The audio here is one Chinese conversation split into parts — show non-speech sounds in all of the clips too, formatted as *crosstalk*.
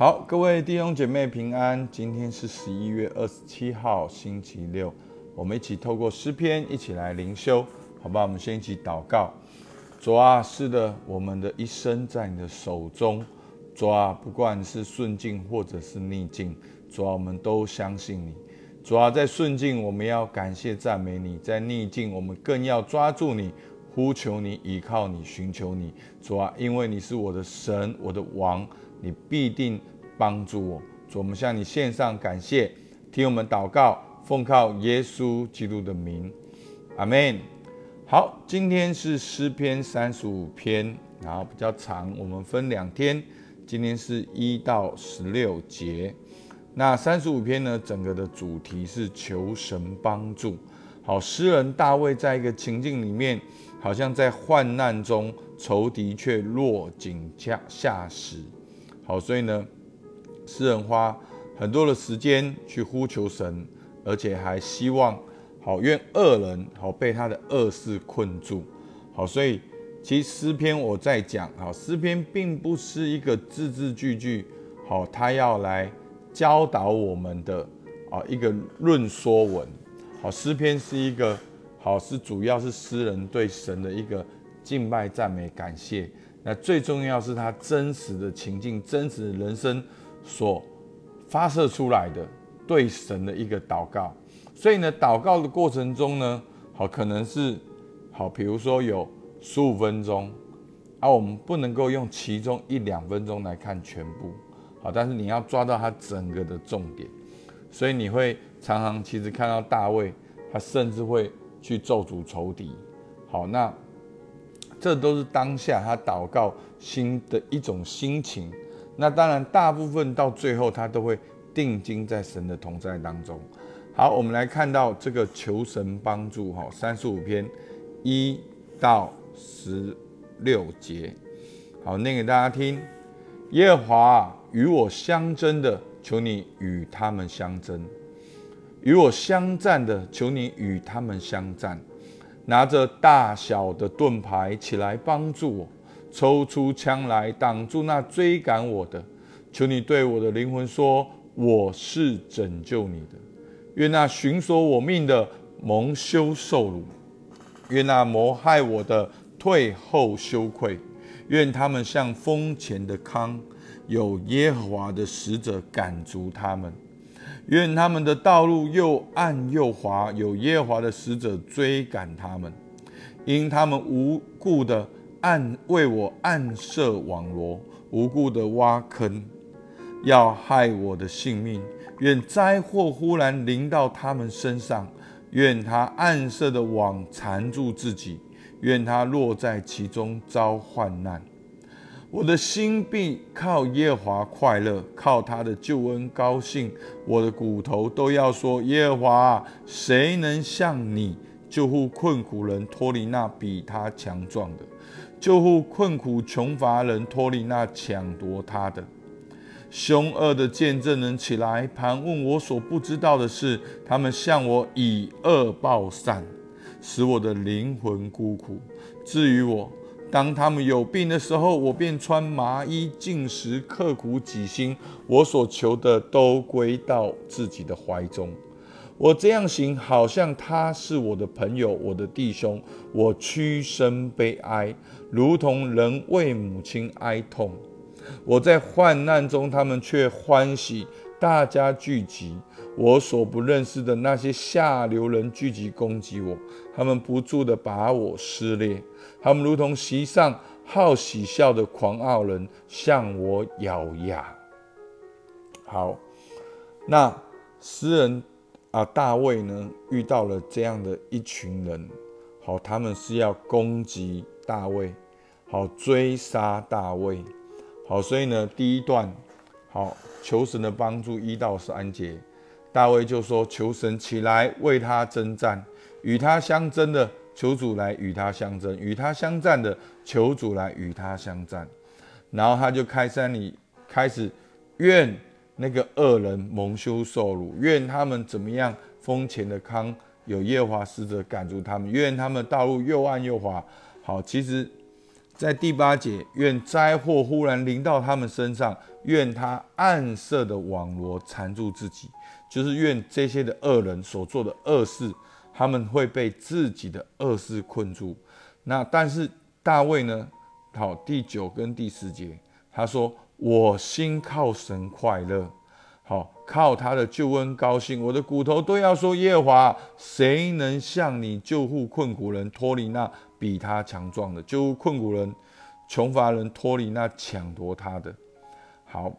好，各位弟兄姐妹平安。今天是十一月二十七号，星期六。我们一起透过诗篇一起来灵修，好吧？我们先一起祷告。主啊，是的，我们的一生在你的手中。主啊，不管是顺境或者是逆境，主啊，我们都相信你。主啊，在顺境我们要感谢赞美你，在逆境我们更要抓住你，呼求你，依靠你，寻求你。主啊，因为你是我的神，我的王，你必定帮助我。主，我们向你献上感谢，听我们祷告，奉靠耶稣基督的名，阿门。好，今天是诗篇三十五篇，然后比较长，我们分两天。今天是一到十六节。那三十五篇呢？整个的主题是求神帮助。好，诗人大卫在一个情境里面，好像在患难中，仇敌却落井下下石。好，所以呢，诗人花很多的时间去呼求神，而且还希望。好，愿恶人好被他的恶事困住。好，所以其实诗篇我在讲，好，诗篇并不是一个字字句句，好，他要来教导我们的啊一个论说文。好，诗篇是一个好，是主要是诗人对神的一个敬拜、赞美、感谢。那最重要是他真实的情境、真实的人生所发射出来的对神的一个祷告。所以呢，祷告的过程中呢，好可能是好，比如说有十五分钟，啊，我们不能够用其中一两分钟来看全部，好，但是你要抓到它整个的重点。所以你会常常其实看到大卫，他甚至会去咒诅仇敌，好，那这都是当下他祷告心的一种心情。那当然，大部分到最后他都会定睛在神的同在当中。好，我们来看到这个求神帮助哈，三十五篇一到十六节，好念给大家听。耶和华与我相争的，求你与他们相争；与我相战的，求你与他们相战。拿着大小的盾牌起来帮助我，抽出枪来挡住那追赶我的。求你对我的灵魂说：我是拯救你的。愿那寻索我命的蒙羞受辱，愿那谋害我的退后羞愧，愿他们像风前的糠，有耶和华的使者赶逐他们；愿他们的道路又暗又滑，有耶和华的使者追赶他们，因他们无故的暗为我暗设网罗，无故的挖坑，要害我的性命。愿灾祸忽然临到他们身上，愿他暗设的网缠住自己，愿他落在其中遭患难。我的心必靠耶和华快乐，靠他的救恩高兴。我的骨头都要说：耶和华，谁能像你救护困苦人脱离那比他强壮的，救护困苦穷乏人脱离那抢夺他的？凶恶的见证人起来盘问我所不知道的事，他们向我以恶报善，使我的灵魂孤苦。至于我，当他们有病的时候，我便穿麻衣进食，刻苦己心。我所求的都归到自己的怀中。我这样行，好像他是我的朋友，我的弟兄。我屈身悲哀，如同人为母亲哀痛。我在患难中，他们却欢喜。大家聚集，我所不认识的那些下流人聚集攻击我，他们不住的把我撕裂。他们如同席上好喜笑的狂傲人，向我咬牙。好，那诗人啊，大卫呢，遇到了这样的一群人，好，他们是要攻击大卫，好追杀大卫。好，所以呢，第一段，好，求神的帮助一到三节，大卫就说：求神起来为他征战，与他相争的，求主来与他相争；与他相战的，求主来与他相战。然后他就开山里开始，愿那个恶人蒙羞受辱，愿他们怎么样？风前的康有耶华使者赶住他们，愿他们道路又暗又滑。好，其实。在第八节，愿灾祸忽然临到他们身上，愿他暗色的网罗缠住自己，就是愿这些的恶人所做的恶事，他们会被自己的恶事困住。那但是大卫呢？好，第九跟第十节，他说：“我心靠神快乐，好靠他的救恩高兴，我的骨头都要说耶和华，谁能向你救护困苦人，脱离那？”比他强壮的，就困苦人、穷乏人脱离那抢夺他的。好，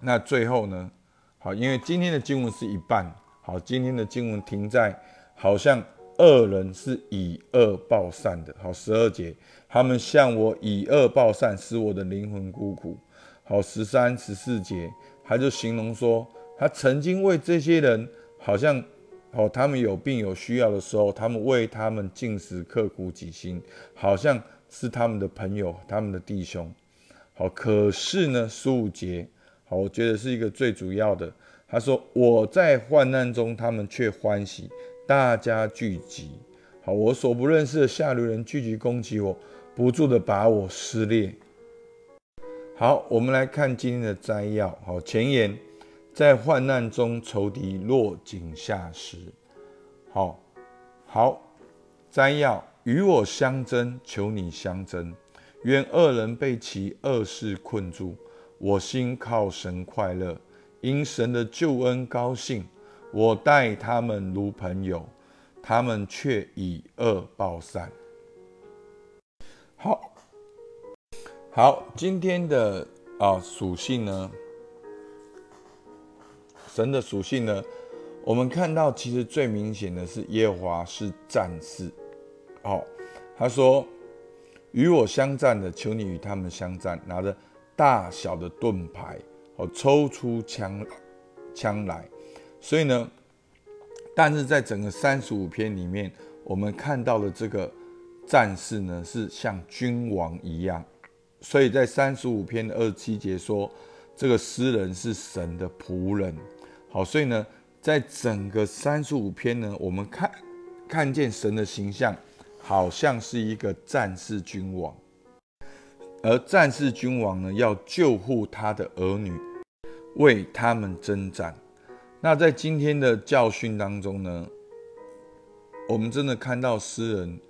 那最后呢？好，因为今天的经文是一半。好，今天的经文停在好像恶人是以恶报善的。好，十二节，他们向我以恶报善，使我的灵魂孤苦。好，十三、十四节，他就形容说，他曾经为这些人，好像。哦，他们有病有需要的时候，他们为他们进食，刻苦己心，好像是他们的朋友，他们的弟兄。好，可是呢，十五节，好，我觉得是一个最主要的。他说：“我在患难中，他们却欢喜，大家聚集。好，我所不认识的下流人聚集攻击我，不住的把我撕裂。”好，我们来看今天的摘要。好，前言。在患难中，仇敌落井下石。好，好，摘要：与我相争，求你相争。愿恶人被其恶事困住。我心靠神快乐，因神的救恩高兴。我待他们如朋友，他们却以恶报善。好，好，今天的啊属性呢？神的属性呢？我们看到，其实最明显的是耶和华是战士。好，他说：“与我相战的，求你与他们相战，拿着大小的盾牌，哦，抽出枪枪来。”所以呢，但是在整个三十五篇里面，我们看到的这个战士呢，是像君王一样。所以在三十五篇的二十七节说，这个诗人是神的仆人。好，所以呢，在整个三十五篇呢，我们看看见神的形象，好像是一个战士君王，而战士君王呢，要救护他的儿女，为他们征战。那在今天的教训当中呢，我们真的看到诗人，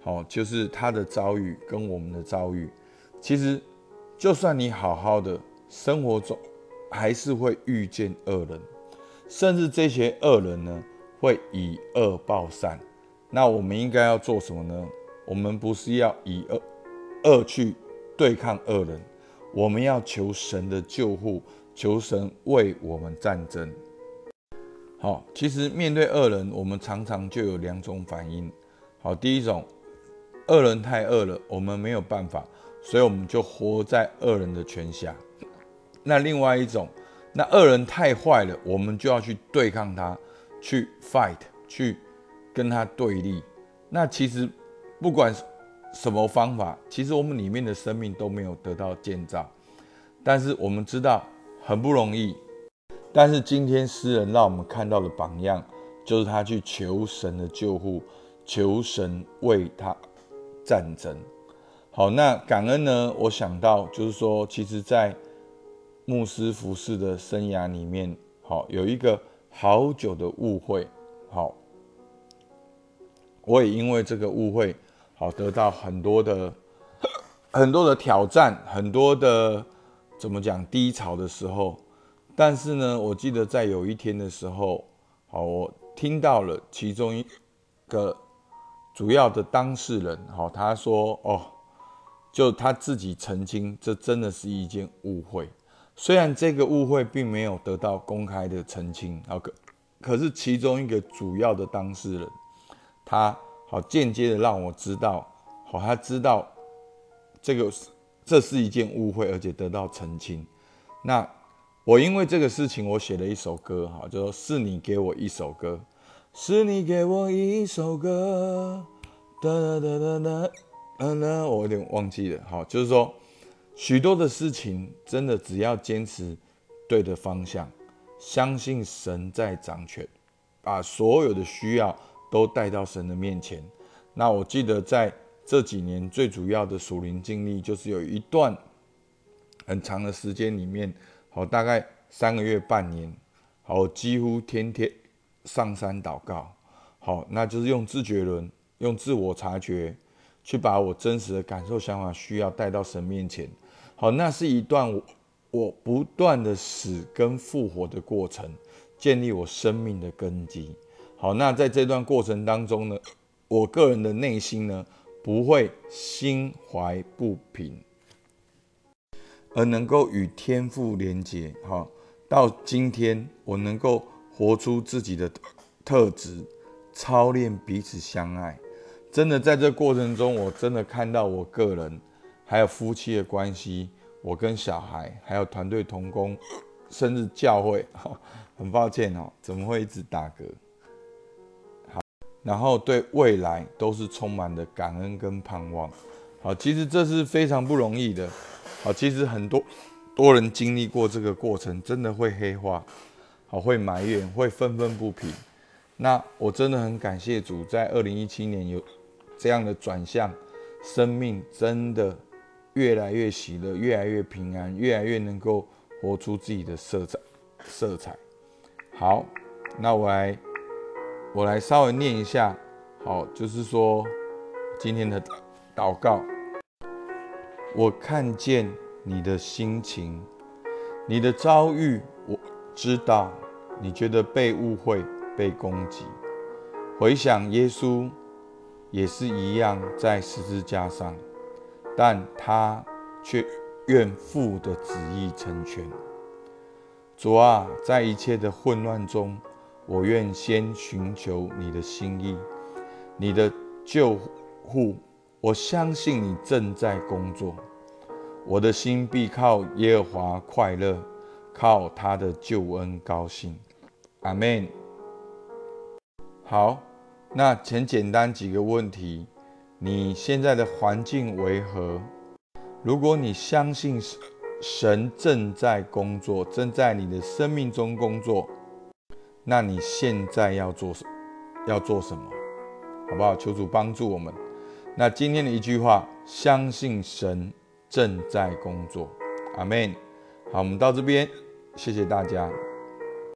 好，就是他的遭遇跟我们的遭遇，其实就算你好好的生活中，还是会遇见恶人。甚至这些恶人呢，会以恶报善。那我们应该要做什么呢？我们不是要以恶恶去对抗恶人，我们要求神的救护，求神为我们战争。好，其实面对恶人，我们常常就有两种反应。好，第一种，恶人太恶了，我们没有办法，所以我们就活在恶人的权下。那另外一种。那恶人太坏了，我们就要去对抗他，去 fight，去跟他对立。那其实不管什么方法，其实我们里面的生命都没有得到建造。但是我们知道很不容易。但是今天诗人让我们看到的榜样，就是他去求神的救护，求神为他战争。好，那感恩呢？我想到就是说，其实，在牧师服饰的生涯里面，好有一个好久的误会，好，我也因为这个误会，好得到很多的 *coughs* 很多的挑战，很多的怎么讲低潮的时候，但是呢，我记得在有一天的时候，好，我听到了其中一个主要的当事人，好，他说，哦，就他自己澄清，这真的是一件误会。虽然这个误会并没有得到公开的澄清，好可可是其中一个主要的当事人，他好间接的让我知道，好他知道这个这是一件误会，而且得到澄清。那我因为这个事情，我写了一首歌，哈，就说是你给我一首歌，是你给我一首歌，哒哒哒哒哒，嗯呢，我有点忘记了，好，就是说。许多的事情，真的只要坚持对的方向，相信神在掌权，把所有的需要都带到神的面前。那我记得在这几年最主要的属灵经历，就是有一段很长的时间里面，好，大概三个月、半年，好，几乎天天上山祷告，好，那就是用自觉轮，用自我察觉，去把我真实的感受、想法、需要带到神面前。好，那是一段我我不断的死跟复活的过程，建立我生命的根基。好，那在这段过程当中呢，我个人的内心呢不会心怀不平，而能够与天父连接。好，到今天我能够活出自己的特质，操练彼此相爱。真的在这过程中，我真的看到我个人。还有夫妻的关系，我跟小孩，还有团队同工，甚至教会，*laughs* 很抱歉哦，怎么会一直打嗝？好，然后对未来都是充满的感恩跟盼望。好，其实这是非常不容易的。好，其实很多多人经历过这个过程，真的会黑化，好，会埋怨，会愤愤不平。那我真的很感谢主，在二零一七年有这样的转向，生命真的。越来越喜乐，越来越平安，越来越能够活出自己的色彩。色彩好，那我来，我来稍微念一下。好，就是说今天的祷告，我看见你的心情，你的遭遇，我知道你觉得被误会、被攻击。回想耶稣也是一样，在十字架上。但他却愿父的旨意成全。主啊，在一切的混乱中，我愿先寻求你的心意，你的救护。我相信你正在工作，我的心必靠耶和华快乐，靠他的救恩高兴。阿门。好，那前简单几个问题。你现在的环境为何？如果你相信神正在工作，正在你的生命中工作，那你现在要做什？要做什么？好不好？求主帮助我们。那今天的一句话：相信神正在工作。阿门。好，我们到这边，谢谢大家。